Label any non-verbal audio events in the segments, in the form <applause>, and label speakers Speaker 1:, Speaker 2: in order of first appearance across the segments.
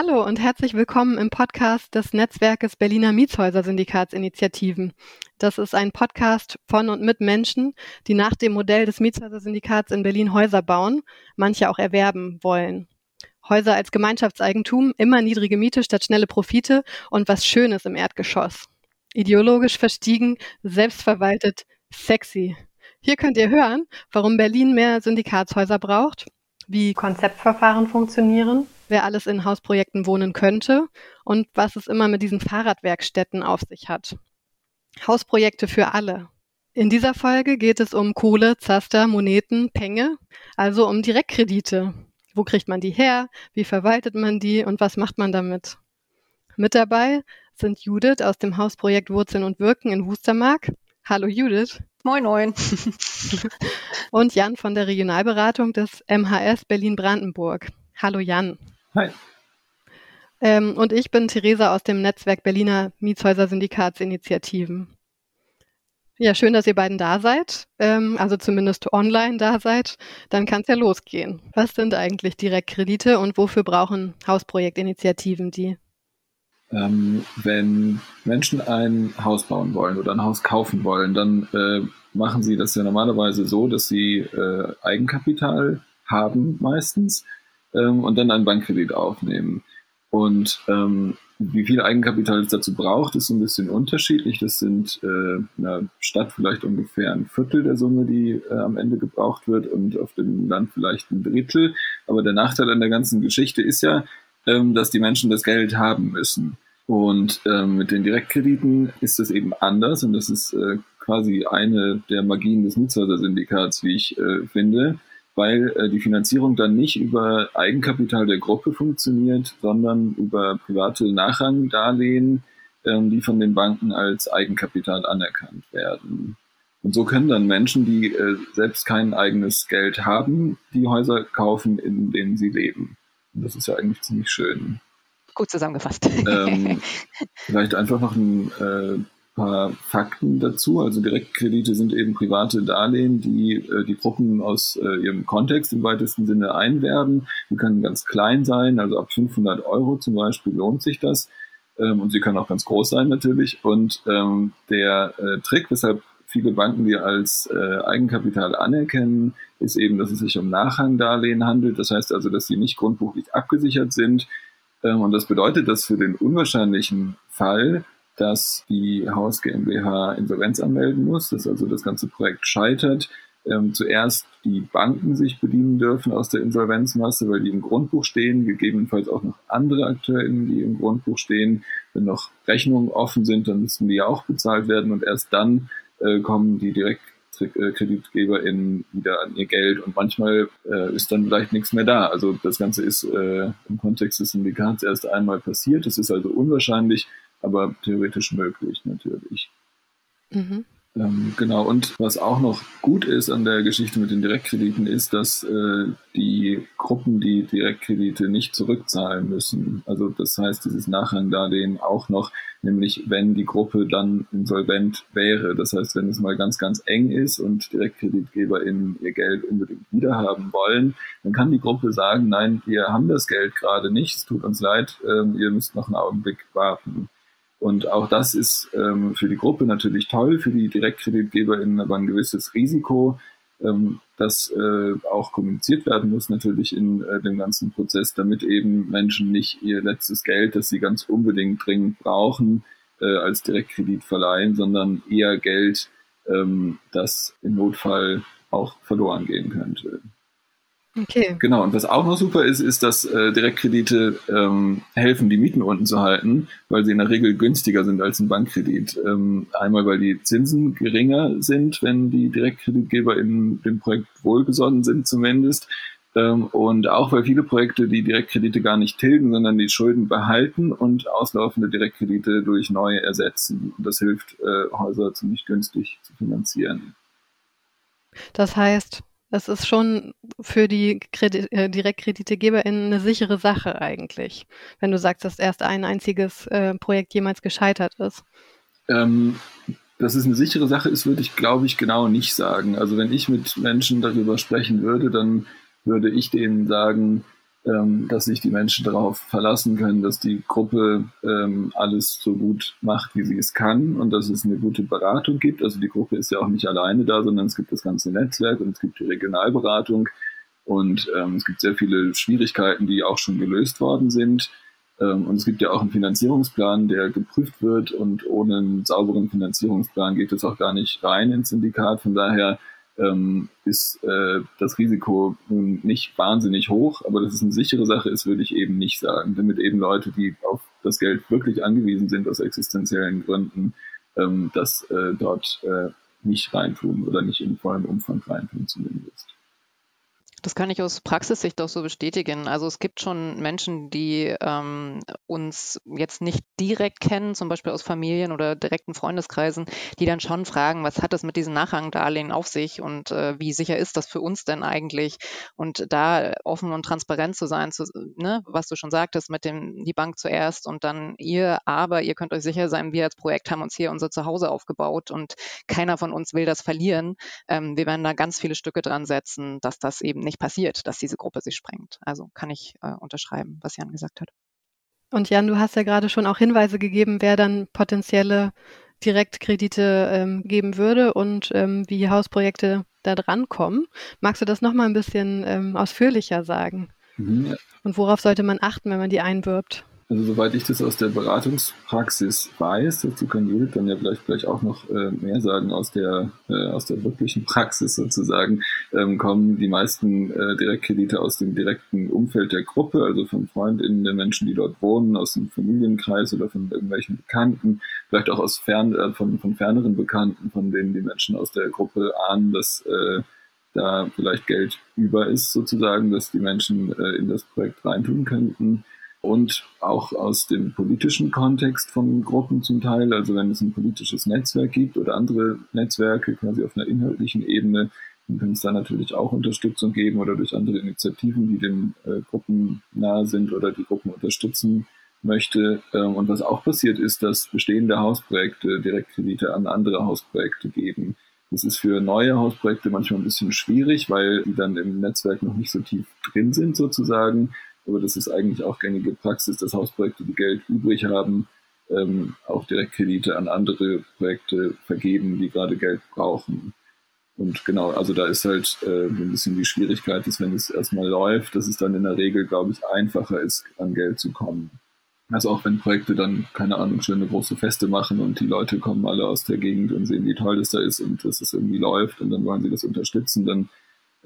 Speaker 1: Hallo und herzlich willkommen im Podcast des Netzwerkes Berliner Mietshäuser Syndikatsinitiativen. Das ist ein Podcast von und mit Menschen, die nach dem Modell des Mietshäuser Syndikats in Berlin Häuser bauen, manche auch erwerben wollen. Häuser als Gemeinschaftseigentum, immer niedrige Miete statt schnelle Profite und was Schönes im Erdgeschoss. Ideologisch verstiegen, selbstverwaltet, sexy. Hier könnt ihr hören, warum Berlin mehr Syndikatshäuser braucht, wie Konzeptverfahren funktionieren, wer alles in Hausprojekten wohnen könnte und was es immer mit diesen Fahrradwerkstätten auf sich hat. Hausprojekte für alle. In dieser Folge geht es um Kohle, Zaster, Moneten, Penge, also um Direktkredite. Wo kriegt man die her? Wie verwaltet man die und was macht man damit? Mit dabei sind Judith aus dem Hausprojekt Wurzeln und Wirken in Wustermark. Hallo Judith.
Speaker 2: Moin, moin.
Speaker 1: und Jan von der Regionalberatung des MHS Berlin-Brandenburg. Hallo Jan.
Speaker 3: Hi.
Speaker 1: Ähm, und ich bin Theresa aus dem Netzwerk Berliner Mietshäuser Syndikatsinitiativen. Ja, schön, dass ihr beiden da seid, ähm, also zumindest online da seid. Dann kann es ja losgehen. Was sind eigentlich Direktkredite und wofür brauchen Hausprojektinitiativen die?
Speaker 3: Ähm, wenn Menschen ein Haus bauen wollen oder ein Haus kaufen wollen, dann äh, machen sie das ja normalerweise so, dass sie äh, Eigenkapital haben meistens ähm, und dann einen Bankkredit aufnehmen. Und ähm, wie viel Eigenkapital es dazu braucht, ist so ein bisschen unterschiedlich. Das sind äh, in der Stadt vielleicht ungefähr ein Viertel der Summe, die äh, am Ende gebraucht wird und auf dem Land vielleicht ein Drittel. Aber der Nachteil an der ganzen Geschichte ist ja, ähm, dass die Menschen das Geld haben müssen. Und ähm, mit den Direktkrediten ist das eben anders und das ist äh, quasi eine der Magien des Mietshäuser-Syndikats, wie ich äh, finde weil äh, die Finanzierung dann nicht über Eigenkapital der Gruppe funktioniert, sondern über private Nachrangdarlehen, ähm, die von den Banken als Eigenkapital anerkannt werden. Und so können dann Menschen, die äh, selbst kein eigenes Geld haben, die Häuser kaufen, in denen sie leben. Und das ist ja eigentlich ziemlich schön.
Speaker 2: Gut zusammengefasst.
Speaker 3: Ähm, <laughs> vielleicht einfach noch ein äh, paar Fakten dazu. Also Direktkredite sind eben private Darlehen, die äh, die Gruppen aus äh, ihrem Kontext im weitesten Sinne einwerben. Die können ganz klein sein, also ab 500 Euro zum Beispiel lohnt sich das. Ähm, und sie können auch ganz groß sein natürlich. Und ähm, der äh, Trick, weshalb viele Banken die als äh, Eigenkapital anerkennen, ist eben, dass es sich um Nachrangdarlehen handelt. Das heißt also, dass sie nicht grundbuchlich abgesichert sind. Ähm, und das bedeutet, dass für den unwahrscheinlichen Fall dass die Haus GmbH Insolvenz anmelden muss, dass also das ganze Projekt scheitert. Ähm, zuerst die Banken sich bedienen dürfen aus der Insolvenzmasse, weil die im Grundbuch stehen, gegebenenfalls auch noch andere AkteurInnen, die im Grundbuch stehen. Wenn noch Rechnungen offen sind, dann müssen die ja auch bezahlt werden und erst dann äh, kommen die DirektkreditgeberInnen wieder an ihr Geld und manchmal äh, ist dann vielleicht nichts mehr da. Also das Ganze ist äh, im Kontext des Syndikats erst einmal passiert. Es ist also unwahrscheinlich, aber theoretisch möglich natürlich. Mhm. Ähm, genau, und was auch noch gut ist an der Geschichte mit den Direktkrediten, ist, dass äh, die Gruppen die Direktkredite nicht zurückzahlen müssen. Also das heißt, dieses Nachrangdarlehen auch noch, nämlich wenn die Gruppe dann insolvent wäre. Das heißt, wenn es mal ganz, ganz eng ist und DirektkreditgeberInnen ihr Geld unbedingt wiederhaben wollen, dann kann die Gruppe sagen, nein, wir haben das Geld gerade nicht, es tut uns leid, ähm, ihr müsst noch einen Augenblick warten. Und auch das ist ähm, für die Gruppe natürlich toll, für die DirektkreditgeberInnen aber ein gewisses Risiko, ähm, das äh, auch kommuniziert werden muss natürlich in äh, dem ganzen Prozess, damit eben Menschen nicht ihr letztes Geld, das sie ganz unbedingt dringend brauchen, äh, als Direktkredit verleihen, sondern eher Geld, ähm, das im Notfall auch verloren gehen könnte. Okay. Genau, und was auch noch super ist, ist, dass äh, Direktkredite ähm, helfen, die Mieten unten zu halten, weil sie in der Regel günstiger sind als ein Bankkredit. Ähm, einmal, weil die Zinsen geringer sind, wenn die Direktkreditgeber in dem Projekt wohlgesonnen sind zumindest. Ähm, und auch, weil viele Projekte die Direktkredite gar nicht tilgen, sondern die Schulden behalten und auslaufende Direktkredite durch neue ersetzen. Und das hilft, äh, Häuser ziemlich günstig zu finanzieren.
Speaker 1: Das heißt, es ist schon für die Kredit äh, DirektkreditegeberInnen eine sichere Sache eigentlich, wenn du sagst, dass erst ein einziges äh, Projekt jemals gescheitert ist.
Speaker 3: Ähm, dass es eine sichere Sache ist, würde ich, glaube ich, genau nicht sagen. Also wenn ich mit Menschen darüber sprechen würde, dann würde ich denen sagen, ähm, dass sich die Menschen darauf verlassen können, dass die Gruppe ähm, alles so gut macht, wie sie es kann und dass es eine gute Beratung gibt. Also die Gruppe ist ja auch nicht alleine da, sondern es gibt das ganze Netzwerk und es gibt die Regionalberatung und ähm, es gibt sehr viele Schwierigkeiten, die auch schon gelöst worden sind. Ähm, und es gibt ja auch einen Finanzierungsplan, der geprüft wird und ohne einen sauberen Finanzierungsplan geht es auch gar nicht rein ins Syndikat. Von daher ähm, ist äh, das Risiko nun nicht wahnsinnig hoch, aber dass es eine sichere Sache ist, würde ich eben nicht sagen, damit eben Leute, die auf das Geld wirklich angewiesen sind aus existenziellen Gründen, ähm, das äh, dort äh, nicht reintun oder nicht in vollem Umfang reintun zumindest.
Speaker 2: Das kann ich aus Praxissicht auch so bestätigen. Also es gibt schon Menschen, die ähm, uns jetzt nicht direkt kennen, zum Beispiel aus Familien oder direkten Freundeskreisen, die dann schon fragen, was hat es mit diesen Nachrangdarlehen auf sich und äh, wie sicher ist das für uns denn eigentlich? Und da offen und transparent zu sein, zu, ne, was du schon sagtest, mit dem die Bank zuerst und dann ihr, aber ihr könnt euch sicher sein, wir als Projekt haben uns hier unser Zuhause aufgebaut und keiner von uns will das verlieren. Ähm, wir werden da ganz viele Stücke dran setzen, dass das eben nicht passiert, dass diese Gruppe sich sprengt. Also kann ich äh, unterschreiben, was Jan gesagt hat.
Speaker 1: Und Jan, du hast ja gerade schon auch Hinweise gegeben, wer dann potenzielle Direktkredite ähm, geben würde und ähm, wie Hausprojekte da drankommen. Magst du das nochmal ein bisschen ähm, ausführlicher sagen? Mhm. Und worauf sollte man achten, wenn man die einwirbt?
Speaker 3: Also soweit ich das aus der Beratungspraxis weiß, dazu kann Judith dann ja vielleicht gleich auch noch äh, mehr sagen aus der äh, aus der wirklichen Praxis sozusagen, ähm, kommen die meisten äh, Direktkredite aus dem direkten Umfeld der Gruppe, also von Freundinnen der Menschen, die dort wohnen, aus dem Familienkreis oder von irgendwelchen Bekannten, vielleicht auch aus fern, äh, von, von ferneren Bekannten, von denen die Menschen aus der Gruppe ahnen, dass äh, da vielleicht Geld über ist sozusagen, dass die Menschen äh, in das Projekt reintun könnten und auch aus dem politischen Kontext von Gruppen zum Teil. Also wenn es ein politisches Netzwerk gibt oder andere Netzwerke quasi auf einer inhaltlichen Ebene, dann kann es da natürlich auch Unterstützung geben oder durch andere Initiativen, die den äh, Gruppen nahe sind oder die Gruppen unterstützen möchte. Ähm, und was auch passiert ist, dass bestehende Hausprojekte Direktkredite an andere Hausprojekte geben. Das ist für neue Hausprojekte manchmal ein bisschen schwierig, weil die dann im Netzwerk noch nicht so tief drin sind sozusagen aber das ist eigentlich auch gängige Praxis, dass Hausprojekte, die Geld übrig haben, ähm, auch Direktkredite an andere Projekte vergeben, die gerade Geld brauchen. Und genau, also da ist halt äh, ein bisschen die Schwierigkeit, dass wenn es erstmal läuft, dass es dann in der Regel, glaube ich, einfacher ist, an Geld zu kommen. Also auch wenn Projekte dann, keine Ahnung, schöne große Feste machen und die Leute kommen alle aus der Gegend und sehen, wie toll das da ist und dass es irgendwie läuft und dann wollen sie das unterstützen, dann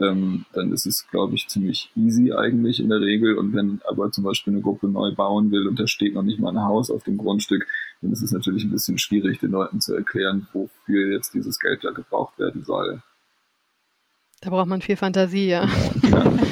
Speaker 3: ähm, dann ist es, glaube ich, ziemlich easy eigentlich in der Regel. Und wenn aber zum Beispiel eine Gruppe neu bauen will und da steht noch nicht mal ein Haus auf dem Grundstück, dann ist es natürlich ein bisschen schwierig, den Leuten zu erklären, wofür jetzt dieses Geld da gebraucht werden soll.
Speaker 1: Da braucht man viel Fantasie, ja. ja. <laughs>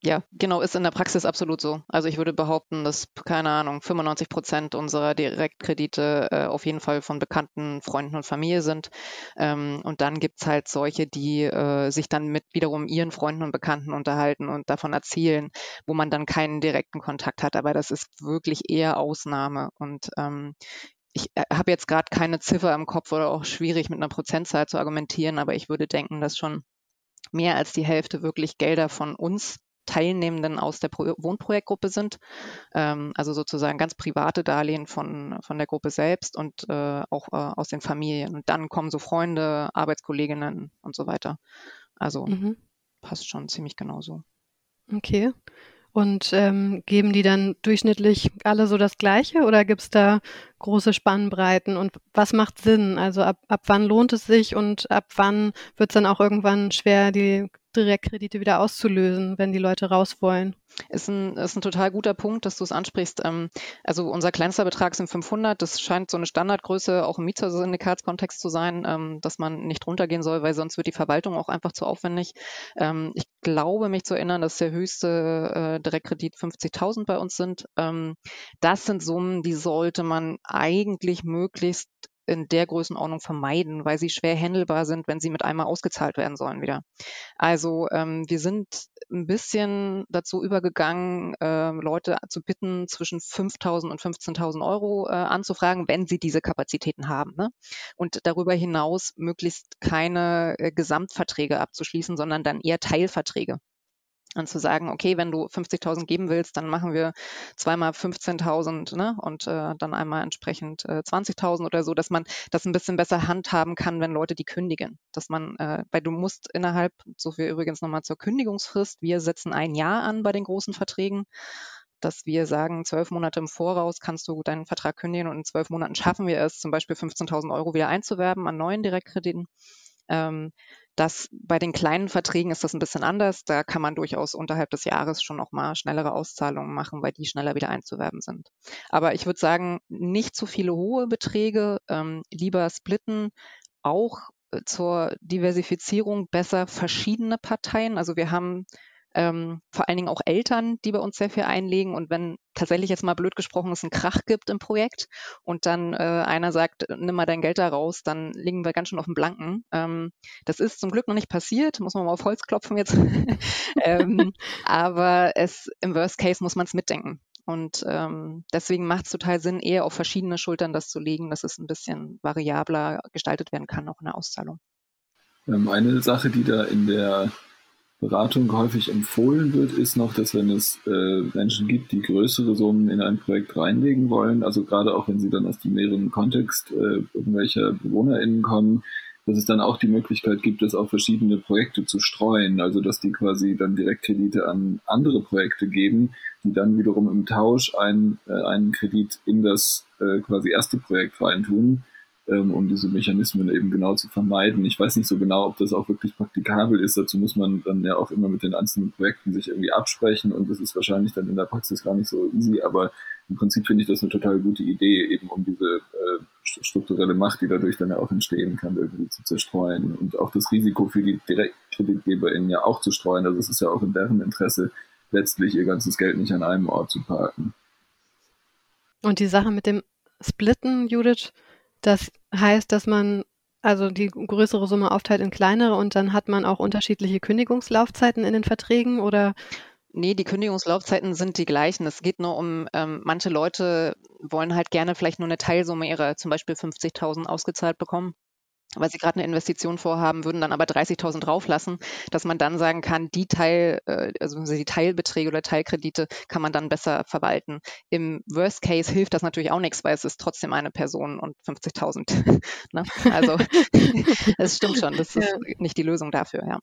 Speaker 2: Ja, genau, ist in der Praxis absolut so. Also ich würde behaupten, dass, keine Ahnung, 95 Prozent unserer Direktkredite äh, auf jeden Fall von bekannten Freunden und Familie sind. Ähm, und dann gibt's halt solche, die äh, sich dann mit wiederum ihren Freunden und Bekannten unterhalten und davon erzählen, wo man dann keinen direkten Kontakt hat. Aber das ist wirklich eher Ausnahme. Und ähm, ich äh, habe jetzt gerade keine Ziffer im Kopf oder auch schwierig mit einer Prozentzahl zu argumentieren, aber ich würde denken, dass schon mehr als die Hälfte wirklich Gelder von uns Teilnehmenden aus der Pro Wohnprojektgruppe sind. Ähm, also sozusagen ganz private Darlehen von, von der Gruppe selbst und äh, auch äh, aus den Familien. Und dann kommen so Freunde, Arbeitskolleginnen und so weiter. Also mhm. passt schon ziemlich genauso.
Speaker 1: Okay. Und ähm, geben die dann durchschnittlich alle so das Gleiche oder gibt es da große Spannbreiten? Und was macht Sinn? Also ab, ab wann lohnt es sich und ab wann wird es dann auch irgendwann schwer, die Direktkredite wieder auszulösen, wenn die Leute raus wollen.
Speaker 2: Ist ein, ist ein total guter Punkt, dass du es ansprichst. Ähm, also unser kleinster Betrag sind 500. Das scheint so eine Standardgröße auch im Mietsyndikatskontext zu sein, ähm, dass man nicht runtergehen soll, weil sonst wird die Verwaltung auch einfach zu aufwendig. Ähm, ich glaube, mich zu erinnern, dass der höchste äh, Direktkredit 50.000 bei uns sind. das sind Summen, die sollte man eigentlich möglichst in der Größenordnung vermeiden, weil sie schwer händelbar sind, wenn sie mit einmal ausgezahlt werden sollen wieder. Also ähm, wir sind ein bisschen dazu übergegangen, äh, Leute zu bitten, zwischen 5.000 und 15.000 Euro äh, anzufragen, wenn sie diese Kapazitäten haben. Ne? Und darüber hinaus möglichst keine äh, Gesamtverträge abzuschließen, sondern dann eher Teilverträge. Und zu sagen, okay, wenn du 50.000 geben willst, dann machen wir zweimal 15.000 ne? und äh, dann einmal entsprechend äh, 20.000 oder so, dass man das ein bisschen besser handhaben kann, wenn Leute die kündigen. Dass man, äh, weil du musst innerhalb, so viel übrigens nochmal zur Kündigungsfrist, wir setzen ein Jahr an bei den großen Verträgen, dass wir sagen, zwölf Monate im Voraus kannst du deinen Vertrag kündigen und in zwölf Monaten schaffen wir es, zum Beispiel 15.000 Euro wieder einzuwerben an neuen Direktkrediten. Ähm, das bei den kleinen Verträgen ist das ein bisschen anders. Da kann man durchaus unterhalb des Jahres schon noch mal schnellere Auszahlungen machen, weil die schneller wieder einzuwerben sind. Aber ich würde sagen, nicht zu viele hohe Beträge, ähm, lieber splitten, auch äh, zur Diversifizierung besser verschiedene Parteien. Also wir haben ähm, vor allen Dingen auch Eltern, die bei uns sehr viel einlegen. Und wenn tatsächlich jetzt mal blöd gesprochen es einen Krach gibt im Projekt und dann äh, einer sagt, nimm mal dein Geld da raus, dann liegen wir ganz schön auf dem Blanken. Ähm, das ist zum Glück noch nicht passiert, muss man mal auf Holz klopfen jetzt. <laughs> ähm, aber es im Worst Case muss man es mitdenken. Und ähm, deswegen macht es total Sinn, eher auf verschiedene Schultern das zu legen, dass es ein bisschen variabler gestaltet werden kann, auch in der Auszahlung.
Speaker 3: Ähm, eine Sache, die da in der Beratung häufig empfohlen wird, ist noch, dass wenn es äh, Menschen gibt, die größere Summen in ein Projekt reinlegen wollen, also gerade auch wenn sie dann aus dem näheren Kontext äh, irgendwelcher BewohnerInnen kommen, dass es dann auch die Möglichkeit gibt, das auf verschiedene Projekte zu streuen, also dass die quasi dann Direktkredite an andere Projekte geben, die dann wiederum im Tausch ein, äh, einen Kredit in das äh, quasi erste Projekt reintun ähm, um diese Mechanismen eben genau zu vermeiden. Ich weiß nicht so genau, ob das auch wirklich praktikabel ist. Dazu muss man dann ja auch immer mit den einzelnen Projekten sich irgendwie absprechen und das ist wahrscheinlich dann in der Praxis gar nicht so easy, aber im Prinzip finde ich das eine total gute Idee, eben um diese äh, strukturelle Macht, die dadurch dann ja auch entstehen kann, irgendwie zu zerstreuen und auch das Risiko für die DirektkreditgeberInnen ja auch zu streuen. Also es ist ja auch in deren Interesse, letztlich ihr ganzes Geld nicht an einem Ort zu parken.
Speaker 1: Und die Sache mit dem Splitten, Judith, das heißt, dass man also die größere Summe aufteilt in kleinere und dann hat man auch unterschiedliche Kündigungslaufzeiten in den Verträgen oder?
Speaker 2: Nee, die Kündigungslaufzeiten sind die gleichen. Es geht nur um, ähm, manche Leute wollen halt gerne vielleicht nur eine Teilsumme ihrer zum Beispiel 50.000 ausgezahlt bekommen weil sie gerade eine Investition vorhaben, würden dann aber 30.000 drauflassen, dass man dann sagen kann, die Teil, äh, also die Teilbeträge oder Teilkredite kann man dann besser verwalten. Im Worst Case hilft das natürlich auch nichts, weil es ist trotzdem eine Person und 50.000. <laughs> ne? Also <laughs> es stimmt schon, das ist nicht die Lösung dafür, ja.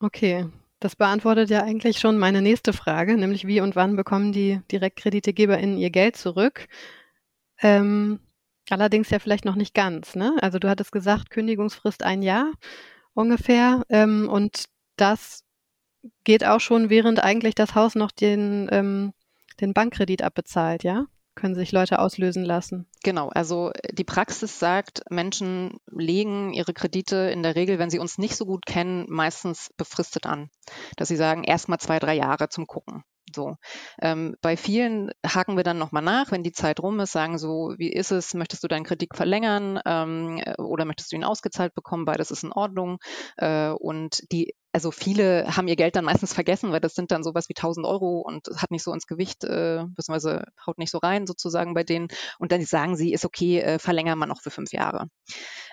Speaker 1: Okay, das beantwortet ja eigentlich schon meine nächste Frage, nämlich wie und wann bekommen die DirektkreditegeberInnen ihr Geld zurück? Ähm, Allerdings ja vielleicht noch nicht ganz. Ne? Also du hattest gesagt, Kündigungsfrist ein Jahr ungefähr. Ähm, und das geht auch schon, während eigentlich das Haus noch den, ähm, den Bankkredit abbezahlt, ja? Können sich Leute auslösen lassen.
Speaker 2: Genau, also die Praxis sagt, Menschen legen ihre Kredite in der Regel, wenn sie uns nicht so gut kennen, meistens befristet an. Dass sie sagen, erst mal zwei, drei Jahre zum Gucken. So. Ähm, bei vielen haken wir dann nochmal nach, wenn die Zeit rum ist, sagen so, wie ist es, möchtest du deinen Kredit verlängern ähm, oder möchtest du ihn ausgezahlt bekommen? Beides ist in Ordnung. Äh, und die also viele haben ihr Geld dann meistens vergessen, weil das sind dann sowas wie 1000 Euro und hat nicht so ins Gewicht, äh, beziehungsweise haut nicht so rein sozusagen bei denen. Und dann sagen sie, ist okay, äh, verlängern wir noch für fünf Jahre.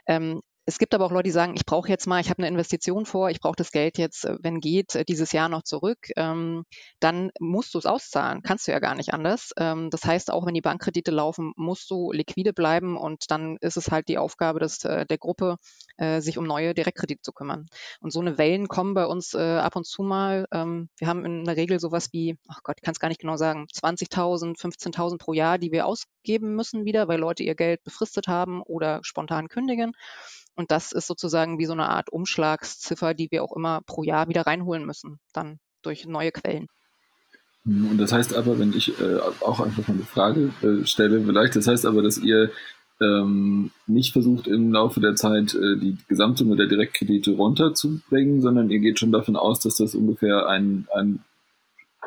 Speaker 2: Ähm, es gibt aber auch Leute, die sagen, ich brauche jetzt mal, ich habe eine Investition vor, ich brauche das Geld jetzt, äh, wenn geht, äh, dieses Jahr noch zurück. Ähm, dann musst du es auszahlen, kannst du ja gar nicht anders. Ähm, das heißt, auch wenn die Bankkredite laufen, musst du liquide bleiben und dann ist es halt die Aufgabe des, äh, der Gruppe, äh, sich um neue Direktkredite zu kümmern. Und so eine Wellen kommen bei uns äh, ab und zu mal. Ähm, wir haben in der Regel sowas wie, ach Gott, ich kann es gar nicht genau sagen, 20.000, 15.000 pro Jahr, die wir ausgeben müssen wieder, weil Leute ihr Geld befristet haben oder spontan kündigen. Und das ist sozusagen wie so eine Art Umschlagsziffer, die wir auch immer pro Jahr wieder reinholen müssen, dann durch neue Quellen.
Speaker 3: Hm, und das heißt aber, wenn ich äh, auch einfach mal eine Frage äh, stelle, vielleicht, das heißt aber, dass ihr ähm, nicht versucht im Laufe der Zeit äh, die Gesamtsumme der Direktkredite runterzubringen, sondern ihr geht schon davon aus, dass das ungefähr ein, ein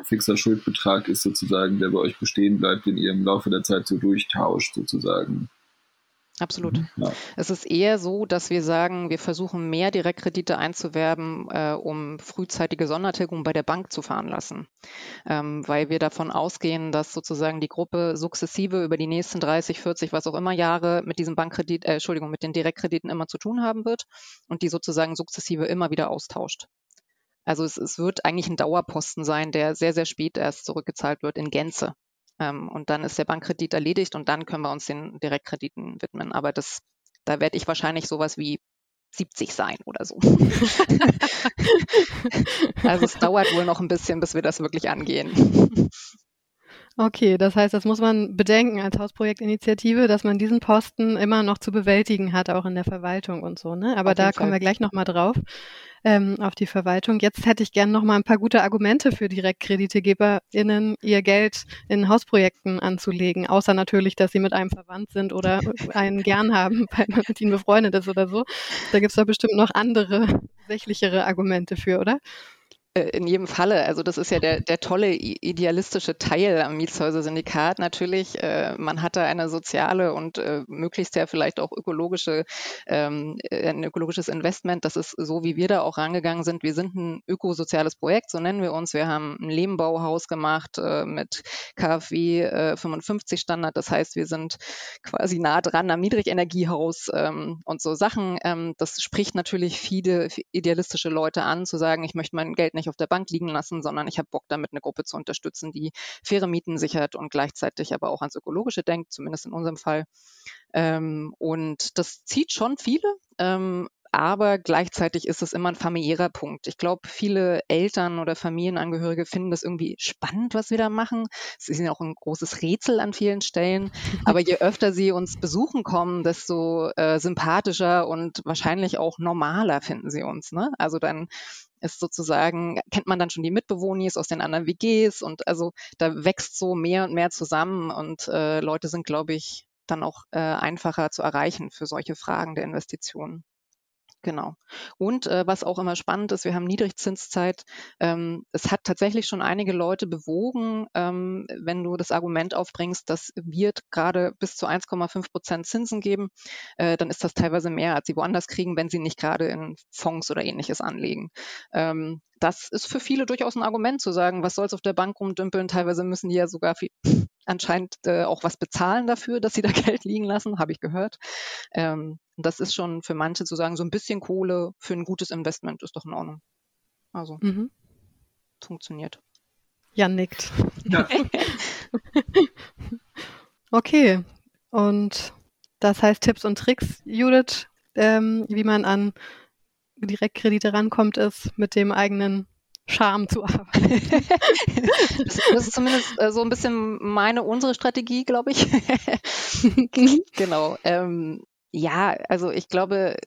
Speaker 3: fixer Schuldbetrag ist sozusagen, der bei euch bestehen bleibt, den ihr im Laufe der Zeit so durchtauscht sozusagen.
Speaker 2: Absolut. Mhm. Ja. Es ist eher so, dass wir sagen, wir versuchen mehr Direktkredite einzuwerben, äh, um frühzeitige Sondertilgung bei der Bank zu veranlassen, ähm, weil wir davon ausgehen, dass sozusagen die Gruppe sukzessive über die nächsten 30, 40, was auch immer Jahre mit diesem Bankkredit, äh, Entschuldigung, mit den Direktkrediten immer zu tun haben wird und die sozusagen sukzessive immer wieder austauscht. Also es, es wird eigentlich ein Dauerposten sein, der sehr, sehr spät erst zurückgezahlt wird in Gänze. Ähm, und dann ist der Bankkredit erledigt und dann können wir uns den Direktkrediten widmen. Aber das, da werde ich wahrscheinlich sowas wie 70 sein oder so. <laughs> <laughs> also es dauert wohl noch ein bisschen, bis wir das wirklich angehen.
Speaker 1: Okay, das heißt, das muss man bedenken als Hausprojektinitiative, dass man diesen Posten immer noch zu bewältigen hat, auch in der Verwaltung und so. Ne? Aber da kommen wir gleich nochmal drauf, ähm, auf die Verwaltung. Jetzt hätte ich gerne nochmal ein paar gute Argumente für DirektkreditegeberInnen, ihr Geld in Hausprojekten anzulegen, außer natürlich, dass sie mit einem verwandt sind oder einen gern haben, <laughs> weil man mit ihnen befreundet ist oder so. Da gibt es doch bestimmt noch andere, <laughs> sächlichere Argumente für, oder?
Speaker 2: Äh, in jedem Falle. Also das ist ja der, der tolle idealistische Teil am Mietshäuser-Syndikat natürlich. Äh, man hat da eine soziale und äh, möglichst ja vielleicht auch ökologische, ähm, ein ökologisisches Investment. Das ist so, wie wir da auch rangegangen sind. Wir sind ein ökosoziales Projekt, so nennen wir uns. Wir haben ein Lehmbauhaus gemacht äh, mit KfW äh, 55 Standard. Das heißt, wir sind quasi nah dran am Niedrigenergiehaus ähm, und so Sachen. Ähm, das spricht natürlich viele idealistische Leute an, zu sagen, ich möchte mein Geld nicht auf der Bank liegen lassen, sondern ich habe Bock damit, eine Gruppe zu unterstützen, die faire Mieten sichert und gleichzeitig aber auch ans Ökologische denkt, zumindest in unserem Fall. Ähm, und das zieht schon viele. Ähm, aber gleichzeitig ist es immer ein familiärer Punkt. Ich glaube, viele Eltern oder Familienangehörige finden das irgendwie spannend, was wir da machen. Es ist ja auch ein großes Rätsel an vielen Stellen. Aber je öfter sie uns besuchen kommen, desto äh, sympathischer und wahrscheinlich auch normaler finden sie uns. Ne? Also dann ist sozusagen, kennt man dann schon die Mitbewohnis aus den anderen WGs und also da wächst so mehr und mehr zusammen und äh, Leute sind, glaube ich, dann auch äh, einfacher zu erreichen für solche Fragen der Investitionen. Genau. Und äh, was auch immer spannend ist, wir haben Niedrigzinszeit. Ähm, es hat tatsächlich schon einige Leute bewogen, ähm, wenn du das Argument aufbringst, das wird gerade bis zu 1,5 Prozent Zinsen geben, äh, dann ist das teilweise mehr, als sie woanders kriegen, wenn sie nicht gerade in Fonds oder ähnliches anlegen. Ähm, das ist für viele durchaus ein Argument zu sagen, was soll es auf der Bank rumdümpeln? Teilweise müssen die ja sogar viel, anscheinend äh, auch was bezahlen dafür, dass sie da <laughs> Geld liegen lassen, habe ich gehört. Ähm, das ist schon für manche zu sagen, so ein bisschen Kohle für ein gutes Investment ist doch in Ordnung. Also mhm. funktioniert.
Speaker 1: Jan nickt. Ja. <laughs> okay. Und das heißt Tipps und Tricks, Judith, ähm, wie man an Direktkredite rankommt, ist mit dem eigenen Charme zu arbeiten. <laughs>
Speaker 2: das, ist zumindest äh, so ein bisschen meine, unsere Strategie, glaube ich. <laughs> genau. Ähm, ja, also ich glaube,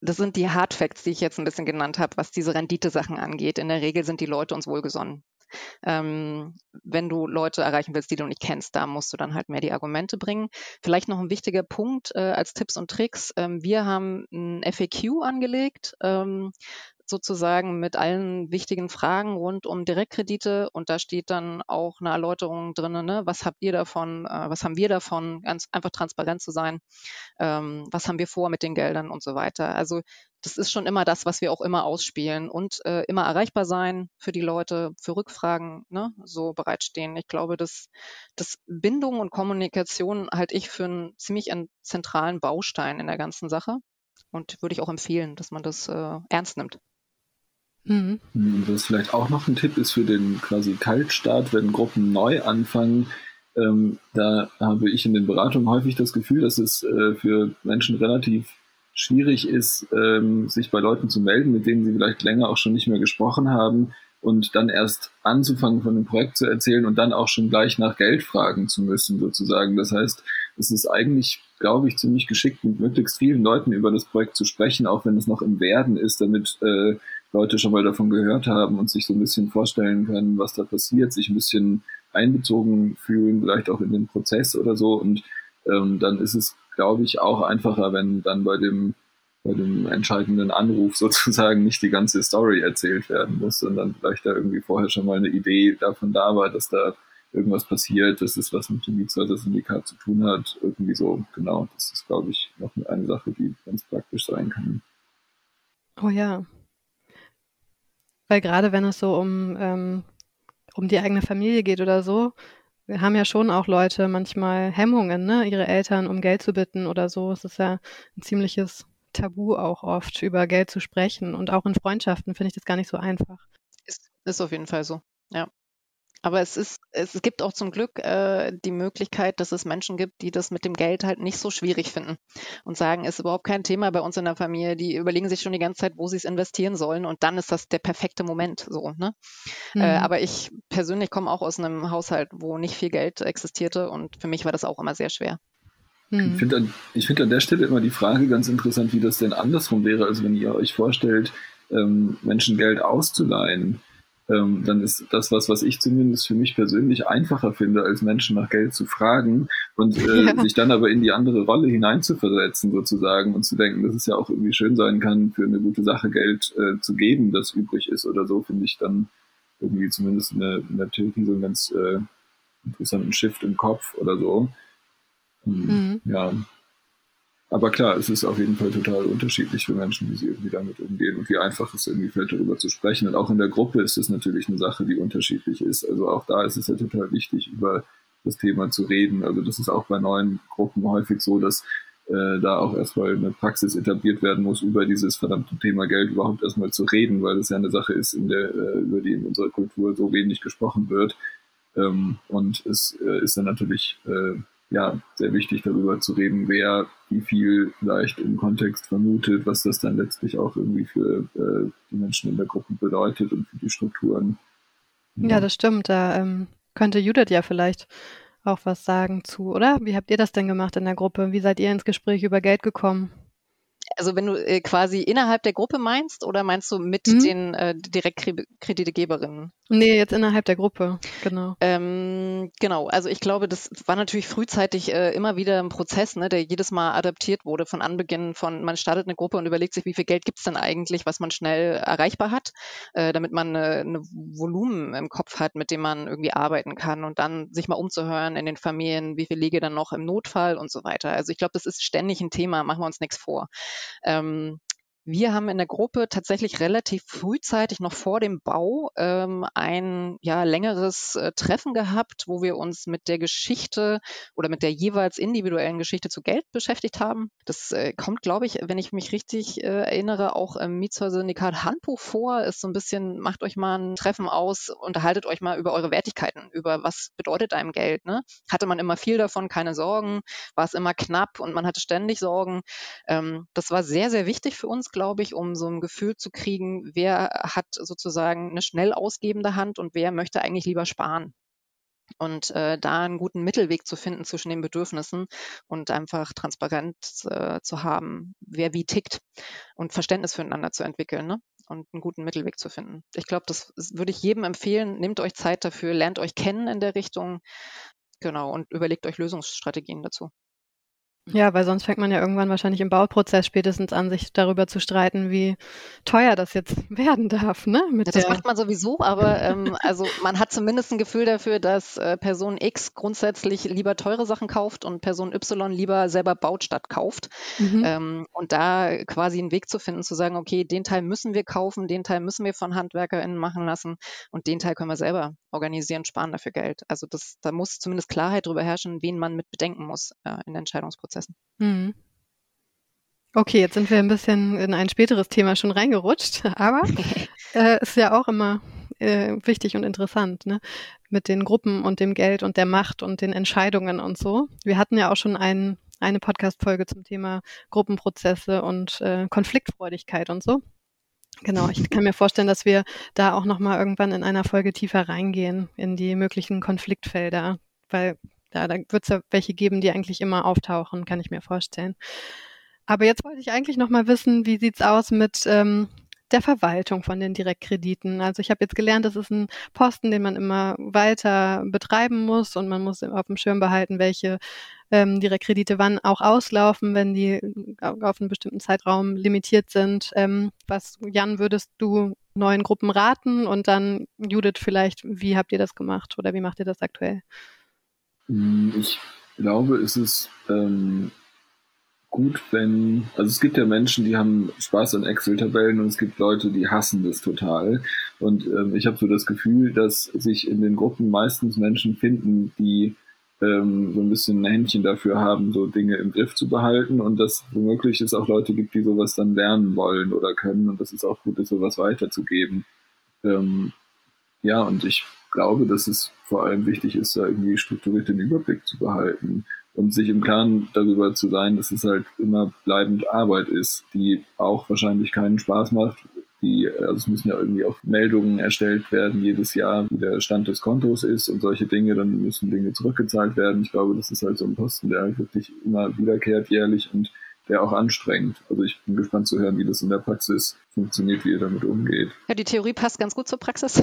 Speaker 2: das sind die Hard Facts, die ich jetzt ein bisschen genannt habe, was diese Renditesachen angeht. In der Regel sind die Leute uns wohlgesonnen. Ähm, wenn du Leute erreichen willst, die du nicht kennst, da musst du dann halt mehr die Argumente bringen. Vielleicht noch ein wichtiger Punkt äh, als Tipps und Tricks. Ähm, wir haben ein FAQ angelegt. Ähm, sozusagen mit allen wichtigen Fragen rund um Direktkredite und da steht dann auch eine Erläuterung drin, ne? was habt ihr davon, äh, was haben wir davon, ganz einfach transparent zu sein, ähm, was haben wir vor mit den Geldern und so weiter. Also das ist schon immer das, was wir auch immer ausspielen und äh, immer erreichbar sein für die Leute, für Rückfragen, ne, so bereitstehen. Ich glaube, dass, dass Bindung und Kommunikation halte ich für einen ziemlich einen zentralen Baustein in der ganzen Sache und würde ich auch empfehlen, dass man das äh, ernst nimmt.
Speaker 3: Mhm. Was vielleicht auch noch ein Tipp ist für den quasi Kaltstart, wenn Gruppen neu anfangen, ähm, da habe ich in den Beratungen häufig das Gefühl, dass es äh, für Menschen relativ schwierig ist, ähm, sich bei Leuten zu melden, mit denen sie vielleicht länger auch schon nicht mehr gesprochen haben und dann erst anzufangen von dem Projekt zu erzählen und dann auch schon gleich nach Geld fragen zu müssen sozusagen. Das heißt, es ist eigentlich, glaube ich, ziemlich geschickt, mit möglichst vielen Leuten über das Projekt zu sprechen, auch wenn es noch im Werden ist, damit äh, Leute schon mal davon gehört haben und sich so ein bisschen vorstellen können, was da passiert, sich ein bisschen einbezogen fühlen, vielleicht auch in den Prozess oder so. Und ähm, dann ist es, glaube ich, auch einfacher, wenn dann bei dem, bei dem entscheidenden Anruf <laughs> sozusagen nicht die ganze Story erzählt werden muss, sondern vielleicht da irgendwie vorher schon mal eine Idee davon da war, dass da irgendwas passiert, dass es was mit dem Mietshäuser-Syndikat zu tun hat. Irgendwie so, genau. Das ist, glaube ich, noch eine Sache, die ganz praktisch sein kann.
Speaker 1: Oh ja, weil gerade wenn es so um, ähm, um die eigene Familie geht oder so, haben ja schon auch Leute manchmal Hemmungen, ne, ihre Eltern um Geld zu bitten oder so. Es ist ja ein ziemliches tabu auch oft, über Geld zu sprechen. Und auch in Freundschaften finde ich das gar nicht so einfach.
Speaker 2: Ist, ist auf jeden Fall so, ja. Aber es ist, es gibt auch zum Glück äh, die Möglichkeit, dass es Menschen gibt, die das mit dem Geld halt nicht so schwierig finden und sagen, es ist überhaupt kein Thema bei uns in der Familie. Die überlegen sich schon die ganze Zeit, wo sie es investieren sollen und dann ist das der perfekte Moment so. Ne? Äh, mhm. Äh, aber ich persönlich komme auch aus einem Haushalt, wo nicht viel Geld existierte und für mich war das auch immer sehr schwer.
Speaker 3: Mhm. Ich finde an, find an der Stelle immer die Frage ganz interessant, wie das denn andersrum wäre, als wenn ihr euch vorstellt, ähm, Menschen Geld auszuleihen ähm, dann ist das was, was ich zumindest für mich persönlich einfacher finde, als Menschen nach Geld zu fragen und äh, ja. sich dann aber in die andere Rolle hineinzuversetzen sozusagen und zu denken, dass es ja auch irgendwie schön sein kann, für eine gute Sache Geld äh, zu geben, das übrig ist oder so, finde ich dann irgendwie zumindest in der, in der Theorie so einen ganz äh, interessanten Shift im Kopf oder so. Mhm. Ja, aber klar, es ist auf jeden Fall total unterschiedlich für Menschen, wie sie irgendwie damit umgehen und wie einfach es irgendwie fällt, darüber zu sprechen. Und auch in der Gruppe ist es natürlich eine Sache, die unterschiedlich ist. Also auch da ist es ja total wichtig, über das Thema zu reden. Also das ist auch bei neuen Gruppen häufig so, dass äh, da auch erstmal eine Praxis etabliert werden muss, über dieses verdammte Thema Geld überhaupt erstmal zu reden, weil es ja eine Sache ist, in der, äh, über die in unserer Kultur so wenig gesprochen wird. Ähm, und es äh, ist dann natürlich äh, ja, sehr wichtig darüber zu reden, wer wie viel vielleicht im Kontext vermutet, was das dann letztlich auch irgendwie für äh, die Menschen in der Gruppe bedeutet und für die Strukturen.
Speaker 1: Ja, ja das stimmt. Da ähm, könnte Judith ja vielleicht auch was sagen zu, oder? Wie habt ihr das denn gemacht in der Gruppe? Wie seid ihr ins Gespräch über Geld gekommen?
Speaker 2: Also wenn du äh, quasi innerhalb der Gruppe meinst oder meinst du mit mhm. den äh, Direktkreditegeberinnen?
Speaker 1: Nee, jetzt innerhalb der Gruppe, genau.
Speaker 2: Ähm, genau, also ich glaube, das war natürlich frühzeitig äh, immer wieder ein Prozess, ne, der jedes Mal adaptiert wurde von Anbeginn von, man startet eine Gruppe und überlegt sich, wie viel Geld gibt's denn eigentlich, was man schnell erreichbar hat, äh, damit man eine, eine Volumen im Kopf hat, mit dem man irgendwie arbeiten kann und dann sich mal umzuhören in den Familien, wie viel liege dann noch im Notfall und so weiter. Also ich glaube, das ist ständig ein Thema, machen wir uns nichts vor. Ähm, wir haben in der Gruppe tatsächlich relativ frühzeitig noch vor dem Bau ähm, ein ja, längeres äh, Treffen gehabt, wo wir uns mit der Geschichte oder mit der jeweils individuellen Geschichte zu Geld beschäftigt haben. Das äh, kommt, glaube ich, wenn ich mich richtig äh, erinnere, auch im Mietshäuser-Syndikat Handbuch vor. Ist so ein bisschen, macht euch mal ein Treffen aus, unterhaltet euch mal über eure Wertigkeiten, über was bedeutet einem Geld. Ne? Hatte man immer viel davon, keine Sorgen, war es immer knapp und man hatte ständig Sorgen. Ähm, das war sehr, sehr wichtig für uns, glaube ich, um so ein Gefühl zu kriegen, wer hat sozusagen eine schnell ausgebende Hand und wer möchte eigentlich lieber sparen. Und äh, da einen guten Mittelweg zu finden zwischen den Bedürfnissen und einfach transparent äh, zu haben, wer wie tickt und Verständnis füreinander zu entwickeln ne? und einen guten Mittelweg zu finden. Ich glaube, das würde ich jedem empfehlen. Nehmt euch Zeit dafür, lernt euch kennen in der Richtung, genau, und überlegt euch Lösungsstrategien dazu.
Speaker 1: Ja, weil sonst fängt man ja irgendwann wahrscheinlich im Bauprozess spätestens an, sich darüber zu streiten, wie teuer das jetzt <laughs> werden darf. Ne?
Speaker 2: Ja, das macht man sowieso, aber ähm, also man hat zumindest ein Gefühl dafür, dass äh, Person X grundsätzlich lieber teure Sachen kauft und Person Y lieber selber baut statt kauft. Mhm. Ähm, und da quasi einen Weg zu finden, zu sagen, okay, den Teil müssen wir kaufen, den Teil müssen wir von HandwerkerInnen machen lassen und den Teil können wir selber organisieren, sparen dafür Geld. Also das, da muss zumindest Klarheit darüber herrschen, wen man mit bedenken muss äh, in Entscheidungsprozessen. Prozessen. Mhm.
Speaker 1: Okay, jetzt sind wir ein bisschen in ein späteres Thema schon reingerutscht, <laughs> aber <laughs> äh, ist ja auch immer äh, wichtig und interessant, ne? Mit den Gruppen und dem Geld und der Macht und den Entscheidungen und so. Wir hatten ja auch schon ein, eine Podcast-Folge zum Thema Gruppenprozesse und äh, Konfliktfreudigkeit und so. Genau, ich kann mir vorstellen, dass wir da auch nochmal irgendwann in einer Folge tiefer reingehen in die möglichen Konfliktfelder, weil ja, da wird es ja welche geben, die eigentlich immer auftauchen, kann ich mir vorstellen. Aber jetzt wollte ich eigentlich noch mal wissen, wie sieht's aus mit ähm, der Verwaltung von den Direktkrediten. Also ich habe jetzt gelernt, das ist ein Posten, den man immer weiter betreiben muss und man muss auf dem Schirm behalten, welche ähm, Direktkredite wann auch auslaufen, wenn die auf einen bestimmten Zeitraum limitiert sind. Ähm, was, Jan, würdest du neuen Gruppen raten? Und dann, Judith, vielleicht, wie habt ihr das gemacht oder wie macht ihr das aktuell?
Speaker 3: Hm, ich glaube, es ist ähm, gut, wenn, also es gibt ja Menschen, die haben Spaß an Excel-Tabellen und es gibt Leute, die hassen das total. Und ähm, ich habe so das Gefühl, dass sich in den Gruppen meistens Menschen finden, die ähm, so ein bisschen ein Händchen dafür haben, so Dinge im Griff zu behalten und dass womöglich es auch Leute gibt, die sowas dann lernen wollen oder können und dass es auch gut ist, sowas weiterzugeben. Ähm, ja, und ich glaube, dass es vor allem wichtig ist, da irgendwie strukturiert den Überblick zu behalten und sich im Klaren darüber zu sein, dass es halt immer bleibend Arbeit ist, die auch wahrscheinlich keinen Spaß macht. Die, also es müssen ja irgendwie auch Meldungen erstellt werden jedes Jahr, wie der Stand des Kontos ist und solche Dinge, dann müssen Dinge zurückgezahlt werden. Ich glaube, das ist halt so ein Posten, der halt wirklich immer wiederkehrt jährlich und der auch anstrengend. Also ich bin gespannt zu hören, wie das in der Praxis funktioniert, wie ihr damit umgeht.
Speaker 2: Ja, die Theorie passt ganz gut zur Praxis. <laughs>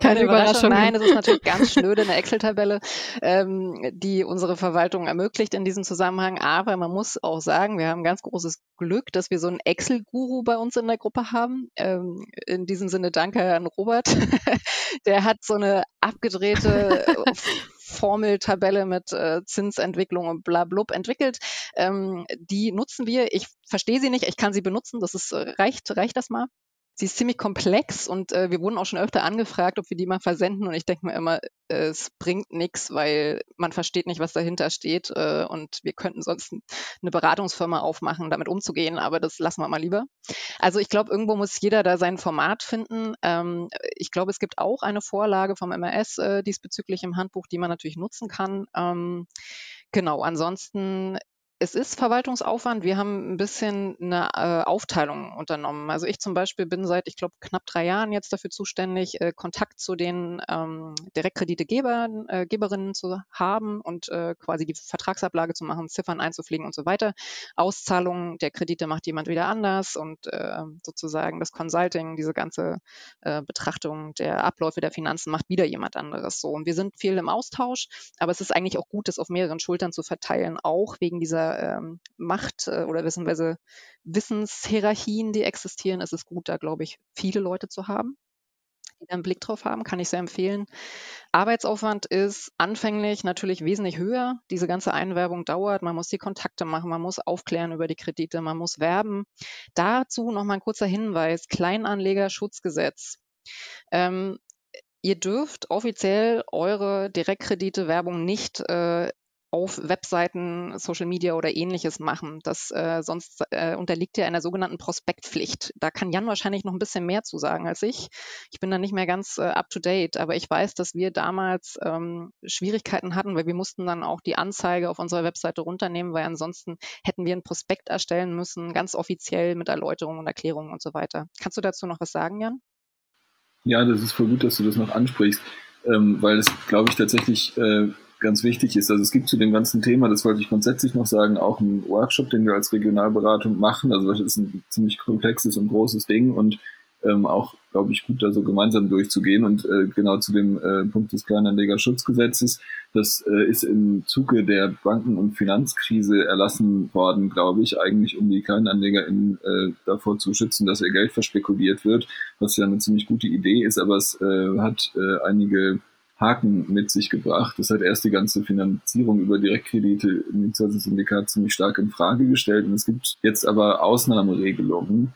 Speaker 2: Keine Überraschung. Nein, es ist natürlich ganz schnöde eine Excel-Tabelle, ähm, die unsere Verwaltung ermöglicht in diesem Zusammenhang. Aber man muss auch sagen, wir haben ganz großes Glück, dass wir so einen Excel-Guru bei uns in der Gruppe haben. Ähm, in diesem Sinne danke an Robert. <laughs> der hat so eine abgedrehte Formeltabelle mit äh, Zinsentwicklung und bla blub entwickelt. Ähm, die nutzen wir. Ich verstehe sie nicht, ich kann sie benutzen, das ist, äh, reicht, reicht das mal sie ist ziemlich komplex und äh, wir wurden auch schon öfter angefragt, ob wir die mal versenden und ich denke mir immer, äh, es bringt nichts, weil man versteht nicht, was dahinter steht äh, und wir könnten sonst eine Beratungsfirma aufmachen, damit umzugehen, aber das lassen wir mal lieber. Also ich glaube, irgendwo muss jeder da sein Format finden. Ähm, ich glaube, es gibt auch eine Vorlage vom MRS äh, diesbezüglich im Handbuch, die man natürlich nutzen kann. Ähm, Genau, ansonsten es ist Verwaltungsaufwand. Wir haben ein bisschen eine äh, Aufteilung unternommen. Also ich zum Beispiel bin seit, ich glaube, knapp drei Jahren jetzt dafür zuständig, äh, Kontakt zu den ähm, Direktkreditegebern, äh, zu haben und äh, quasi die Vertragsablage zu machen, Ziffern einzupflegen und so weiter. Auszahlungen der Kredite macht jemand wieder anders und äh, sozusagen das Consulting, diese ganze äh, Betrachtung der Abläufe der Finanzen macht wieder jemand anderes. So und wir sind viel im Austausch, aber es ist eigentlich auch gut, das auf mehreren Schultern zu verteilen, auch wegen dieser ähm, Macht äh, oder beziehungsweise Wissenshierarchien, die existieren, ist es gut, da glaube ich, viele Leute zu haben, die einen Blick drauf haben, kann ich sehr empfehlen. Arbeitsaufwand ist anfänglich natürlich wesentlich höher. Diese ganze Einwerbung dauert, man muss die Kontakte machen, man muss aufklären über die Kredite, man muss werben. Dazu nochmal ein kurzer Hinweis, Kleinanlegerschutzgesetz. Ähm, ihr dürft offiziell eure Direktkredite-Werbung nicht äh, auf Webseiten, Social Media oder ähnliches machen. Das äh, sonst äh, unterliegt ja einer sogenannten Prospektpflicht. Da kann Jan wahrscheinlich noch ein bisschen mehr zu sagen als ich. Ich bin da nicht mehr ganz äh, up to date, aber ich weiß, dass wir damals ähm, Schwierigkeiten hatten, weil wir mussten dann auch die Anzeige auf unserer Webseite runternehmen, weil ansonsten hätten wir ein Prospekt erstellen müssen, ganz offiziell mit Erläuterungen und Erklärungen und so weiter. Kannst du dazu noch was sagen, Jan?
Speaker 3: Ja, das ist voll gut, dass du das noch ansprichst, ähm, weil das, glaube ich, tatsächlich äh, ganz wichtig ist. Also es gibt zu dem ganzen Thema, das wollte ich grundsätzlich noch sagen, auch einen Workshop, den wir als Regionalberatung machen. Also das ist ein ziemlich komplexes und großes Ding und ähm, auch, glaube ich, gut da so gemeinsam durchzugehen. Und äh, genau zu dem äh, Punkt des Kleinanlegerschutzgesetzes, das äh, ist im Zuge der Banken- und Finanzkrise erlassen worden, glaube ich, eigentlich um die KleinanlegerInnen äh, davor zu schützen, dass ihr Geld verspekuliert wird, was ja eine ziemlich gute Idee ist, aber es äh, hat äh, einige Haken mit sich gebracht. Das hat erst die ganze Finanzierung über Direktkredite im Syndikat ziemlich stark in Frage gestellt. Und es gibt jetzt aber Ausnahmeregelungen,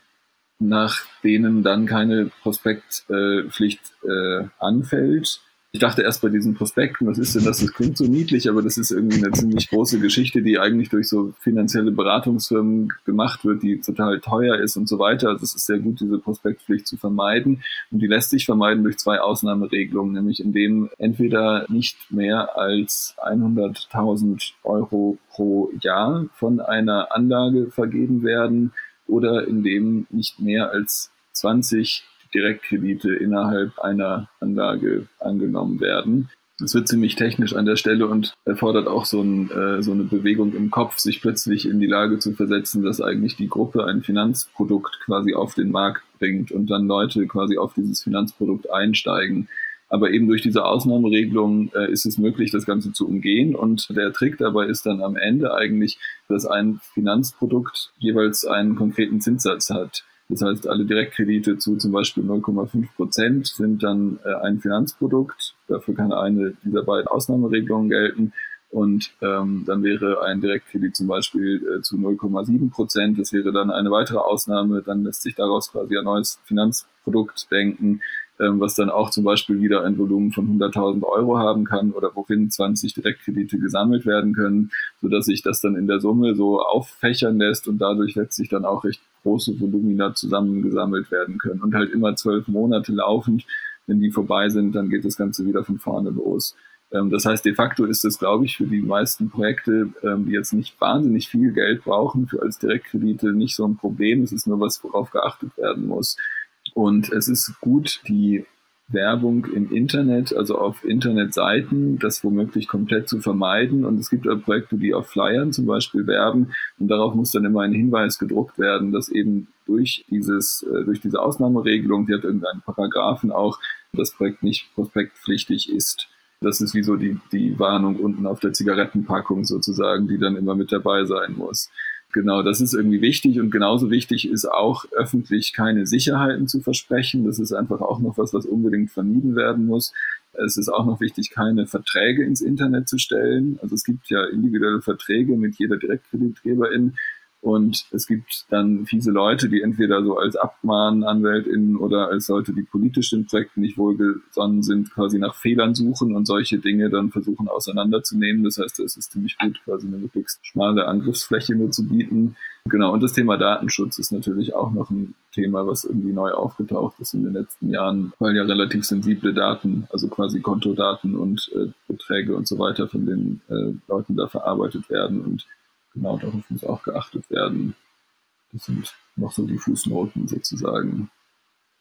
Speaker 3: nach denen dann keine Prospektpflicht äh, anfällt ich dachte erst bei diesen Prospekten, was ist denn das? Das klingt so niedlich, aber das ist irgendwie eine ziemlich große Geschichte, die eigentlich durch so finanzielle Beratungsfirmen gemacht wird, die total teuer ist und so weiter. Also es ist sehr gut, diese Prospektpflicht zu vermeiden. Und die lässt sich vermeiden durch zwei Ausnahmeregelungen, nämlich indem entweder nicht mehr als 100.000 Euro pro Jahr von einer Anlage vergeben werden oder indem nicht mehr als 20 Direktkredite innerhalb einer Anlage angenommen werden. Das wird ziemlich technisch an der Stelle und erfordert auch so, ein, äh, so, eine Bewegung im Kopf, sich plötzlich in die Lage zu versetzen, dass eigentlich die Gruppe ein Finanzprodukt quasi auf den Markt bringt und dann Leute quasi auf dieses Finanzprodukt einsteigen. Aber eben durch diese Ausnahmeregelung äh, ist es möglich, das Ganze zu umgehen. Und der Trick dabei ist dann am Ende eigentlich, dass ein Finanzprodukt jeweils einen konkreten Zinssatz hat. Das heißt, alle Direktkredite zu zum Beispiel 0,5 Prozent sind dann äh, ein Finanzprodukt. Dafür kann eine dieser beiden Ausnahmeregelungen gelten. Und ähm, dann wäre ein Direktkredit zum Beispiel äh, zu 0,7 Prozent. Das wäre dann eine weitere Ausnahme. Dann lässt sich daraus quasi ein neues Finanzprodukt denken. Ähm, was dann auch zum Beispiel wieder ein Volumen von 100.000 Euro haben kann oder worin 20 Direktkredite gesammelt werden können, sodass sich das dann in der Summe so auffächern lässt und dadurch letztlich dann auch recht große Volumina zusammengesammelt werden können und halt immer zwölf Monate laufend. Wenn die vorbei sind, dann geht das Ganze wieder von vorne los. Ähm, das heißt, de facto ist es, glaube ich, für die meisten Projekte, ähm, die jetzt nicht wahnsinnig viel Geld brauchen, für als Direktkredite nicht so ein Problem. Es ist nur was, worauf geachtet werden muss. Und es ist gut, die Werbung im Internet, also auf Internetseiten, das womöglich komplett zu vermeiden. Und es gibt auch Projekte, die auf Flyern zum Beispiel werben. Und darauf muss dann immer ein Hinweis gedruckt werden, dass eben durch dieses, äh, durch diese Ausnahmeregelung, die hat irgendeinen Paragraphen auch, das Projekt nicht prospektpflichtig ist. Das ist wie so die, die Warnung unten auf der Zigarettenpackung sozusagen, die dann immer mit dabei sein muss. Genau, das ist irgendwie wichtig und genauso wichtig ist auch öffentlich keine Sicherheiten zu versprechen. Das ist einfach auch noch was, was unbedingt vermieden werden muss. Es ist auch noch wichtig, keine Verträge ins Internet zu stellen. Also es gibt ja individuelle Verträge mit jeder Direktkreditgeberin. Und es gibt dann fiese Leute, die entweder so als AbmahnanwältInnen oder als Leute, die politisch den Projekten nicht wohlgesonnen sind, quasi nach Fehlern suchen und solche Dinge dann versuchen auseinanderzunehmen. Das heißt, es ist ziemlich gut, quasi eine möglichst schmale Angriffsfläche nur zu bieten. Genau, und das Thema Datenschutz ist natürlich auch noch ein Thema, was irgendwie neu aufgetaucht ist in den letzten Jahren, weil ja relativ sensible Daten, also quasi Kontodaten und äh, Beträge und so weiter von den äh, Leuten da verarbeitet werden und genau, darauf muss auch geachtet werden. Das sind noch so die Fußnoten sozusagen.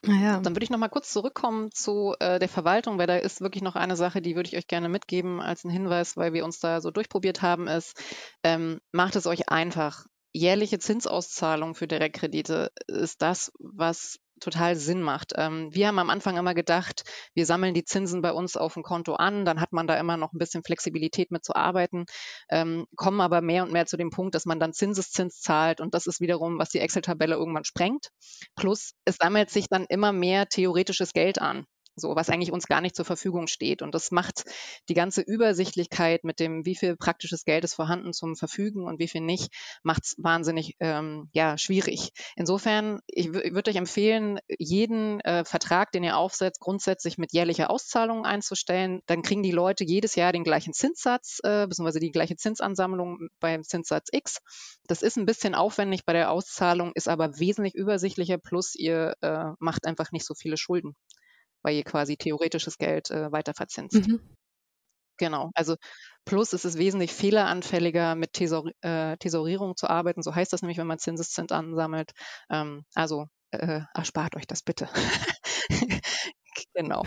Speaker 2: Naja. Dann würde ich noch mal kurz zurückkommen zu äh, der Verwaltung, weil da ist wirklich noch eine Sache, die würde ich euch gerne mitgeben als einen Hinweis, weil wir uns da so durchprobiert haben, ist, ähm, macht es euch einfach. Jährliche Zinsauszahlung für Direktkredite ist das, was total Sinn macht. Ähm, wir haben am Anfang immer gedacht, wir sammeln die Zinsen bei uns auf dem Konto an, dann hat man da immer noch ein bisschen Flexibilität mit zu arbeiten, ähm, kommen aber mehr und mehr zu dem Punkt, dass man dann Zinseszins zahlt und das ist wiederum, was die Excel-Tabelle irgendwann sprengt. Plus es sammelt sich dann immer mehr theoretisches Geld an so was eigentlich uns gar nicht zur Verfügung steht. Und das macht die ganze Übersichtlichkeit mit dem, wie viel praktisches Geld ist vorhanden zum Verfügen und wie viel nicht, macht es wahnsinnig ähm, ja, schwierig. Insofern, ich, ich würde euch empfehlen, jeden äh, Vertrag, den ihr aufsetzt, grundsätzlich mit jährlicher Auszahlung einzustellen. Dann kriegen die Leute jedes Jahr den gleichen Zinssatz, äh, beziehungsweise die gleiche Zinsansammlung beim Zinssatz X. Das ist ein bisschen aufwendig bei der Auszahlung, ist aber wesentlich übersichtlicher, plus ihr äh, macht einfach nicht so viele Schulden weil ihr quasi theoretisches Geld äh, weiter verzinst. Mhm. Genau, also plus ist es wesentlich fehleranfälliger mit Tesor äh, Tesorierung zu arbeiten. So heißt das nämlich, wenn man Zinseszins ansammelt. Ähm, also äh, erspart euch das bitte. <laughs> genau.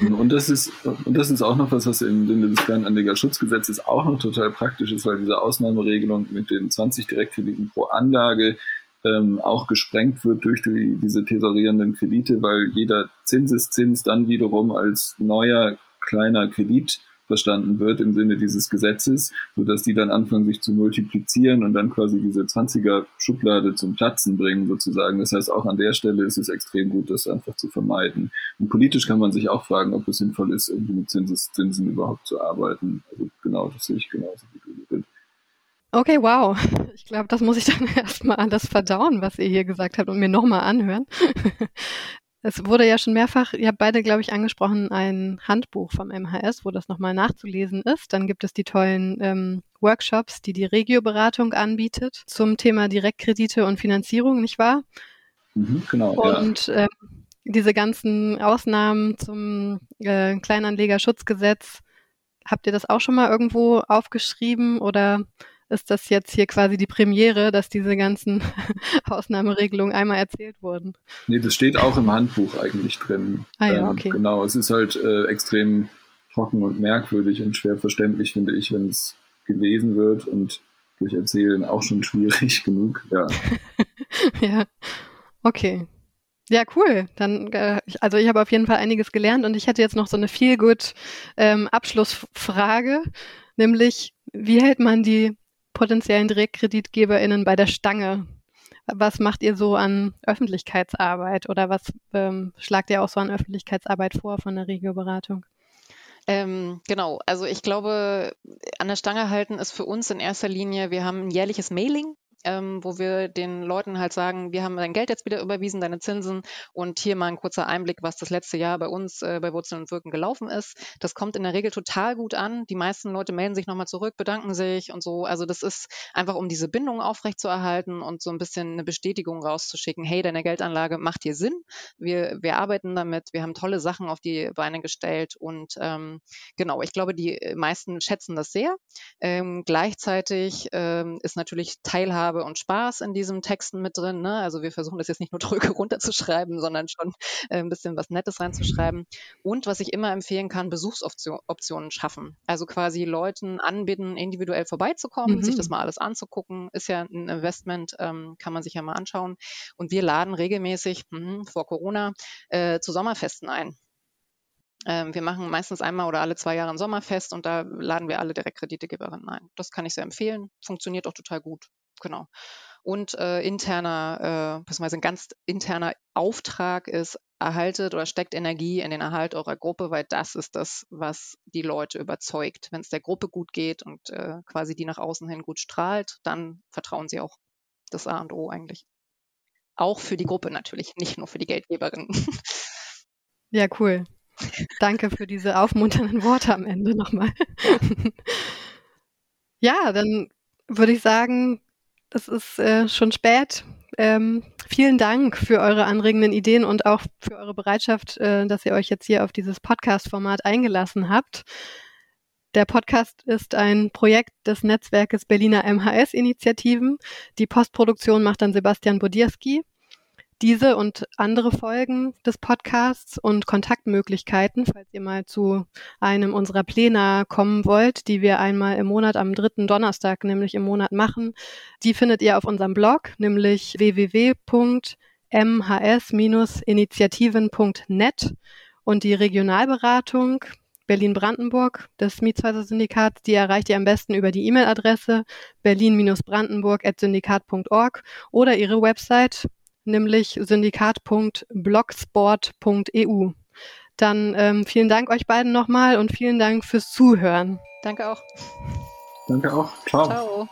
Speaker 3: Und das ist, und das ist auch noch was, was im Sinne des Fernanlegerschutzgesetzes auch noch total praktisch ist, weil diese Ausnahmeregelung mit den 20 Direktkrediten pro Anlage ähm, auch gesprengt wird durch die, diese tesorierenden Kredite, weil jeder Zinseszins dann wiederum als neuer kleiner Kredit verstanden wird im Sinne dieses Gesetzes, sodass die dann anfangen, sich zu multiplizieren und dann quasi diese 20er Schublade zum Platzen bringen, sozusagen. Das heißt, auch an der Stelle ist es extrem gut, das einfach zu vermeiden. Und politisch kann man sich auch fragen, ob es sinnvoll ist, irgendwie mit Zinseszinsen überhaupt zu arbeiten. Also genau, das sehe ich genauso wie du.
Speaker 1: Okay, wow. <laughs> Ich glaube, das muss ich dann <laughs> erstmal alles verdauen, was ihr hier gesagt habt und mir nochmal anhören. <laughs> Es wurde ja schon mehrfach, ihr habt beide, glaube ich, angesprochen, ein Handbuch vom MHS, wo das nochmal nachzulesen ist. Dann gibt es die tollen ähm, Workshops, die die Regioberatung anbietet zum Thema Direktkredite und Finanzierung, nicht wahr?
Speaker 3: Mhm, genau.
Speaker 1: Und ja. äh, diese ganzen Ausnahmen zum äh, Kleinanlegerschutzgesetz, habt ihr das auch schon mal irgendwo aufgeschrieben oder ist das jetzt hier quasi die Premiere, dass diese ganzen <laughs> Ausnahmeregelungen einmal erzählt wurden.
Speaker 3: Nee, das steht auch im Handbuch eigentlich drin.
Speaker 1: Ah ja, ähm, okay.
Speaker 3: Ähm, genau, es ist halt äh, extrem trocken und merkwürdig und schwer verständlich, finde ich, wenn es gelesen wird und durch Erzählen auch schon <laughs> schwierig genug. Ja. <laughs>
Speaker 1: ja, okay. Ja, cool. Dann, äh, also ich habe auf jeden Fall einiges gelernt und ich hätte jetzt noch so eine viel gut ähm, Abschlussfrage, nämlich wie hält man die potenziellen DirektkreditgeberInnen bei der Stange? Was macht ihr so an Öffentlichkeitsarbeit oder was ähm, schlagt ihr auch so an Öffentlichkeitsarbeit vor von der Regioberatung?
Speaker 2: Ähm, genau, also ich glaube, an der Stange halten ist für uns in erster Linie, wir haben ein jährliches Mailing ähm, wo wir den Leuten halt sagen, wir haben dein Geld jetzt wieder überwiesen, deine Zinsen und hier mal ein kurzer Einblick, was das letzte Jahr bei uns äh, bei Wurzeln und Wirken gelaufen ist. Das kommt in der Regel total gut an. Die meisten Leute melden sich nochmal zurück, bedanken sich und so. Also das ist einfach, um diese Bindung aufrechtzuerhalten und so ein bisschen eine Bestätigung rauszuschicken. Hey, deine Geldanlage macht dir Sinn. Wir, wir arbeiten damit. Wir haben tolle Sachen auf die Beine gestellt und ähm, genau, ich glaube, die meisten schätzen das sehr. Ähm, gleichzeitig ähm, ist natürlich Teilhabe und Spaß in diesen Texten mit drin. Ne? Also wir versuchen das jetzt nicht nur <laughs> drücke runterzuschreiben, sondern schon äh, ein bisschen was Nettes reinzuschreiben. Und was ich immer empfehlen kann, Besuchsoptionen schaffen. Also quasi Leuten anbieten, individuell vorbeizukommen, mhm. sich das mal alles anzugucken. Ist ja ein Investment, ähm, kann man sich ja mal anschauen. Und wir laden regelmäßig mh, vor Corona äh, zu Sommerfesten ein. Ähm, wir machen meistens einmal oder alle zwei Jahre ein Sommerfest und da laden wir alle Direktkreditegeberinnen ein. Das kann ich sehr empfehlen. Funktioniert auch total gut. Genau. Und äh, interner, äh, beziehungsweise ein ganz interner Auftrag ist, erhaltet oder steckt Energie in den Erhalt eurer Gruppe, weil das ist das, was die Leute überzeugt. Wenn es der Gruppe gut geht und äh, quasi die nach außen hin gut strahlt, dann vertrauen sie auch das A und O eigentlich. Auch für die Gruppe natürlich, nicht nur für die Geldgeberin.
Speaker 1: Ja, cool. Danke für diese aufmunternden Worte am Ende nochmal. ja, dann würde ich sagen, es ist äh, schon spät. Ähm, vielen Dank für eure anregenden Ideen und auch für eure Bereitschaft, äh, dass ihr euch jetzt hier auf dieses Podcast-Format eingelassen habt. Der Podcast ist ein Projekt des Netzwerkes Berliner MHS-Initiativen. Die Postproduktion macht dann Sebastian Bodierski. Diese und andere Folgen des Podcasts und Kontaktmöglichkeiten, falls ihr mal zu einem unserer Pläne kommen wollt, die wir einmal im Monat am dritten Donnerstag nämlich im Monat machen, die findet ihr auf unserem Blog, nämlich www.mhs-initiativen.net und die Regionalberatung Berlin-Brandenburg des Mietshäuser-Syndikats, die erreicht ihr am besten über die E-Mail-Adresse berlin-brandenburg.syndikat.org oder ihre Website nämlich syndikat.blogsport.eu. Dann ähm, vielen Dank euch beiden nochmal und vielen Dank fürs Zuhören.
Speaker 2: Danke auch.
Speaker 3: Danke auch. Ciao. Ciao.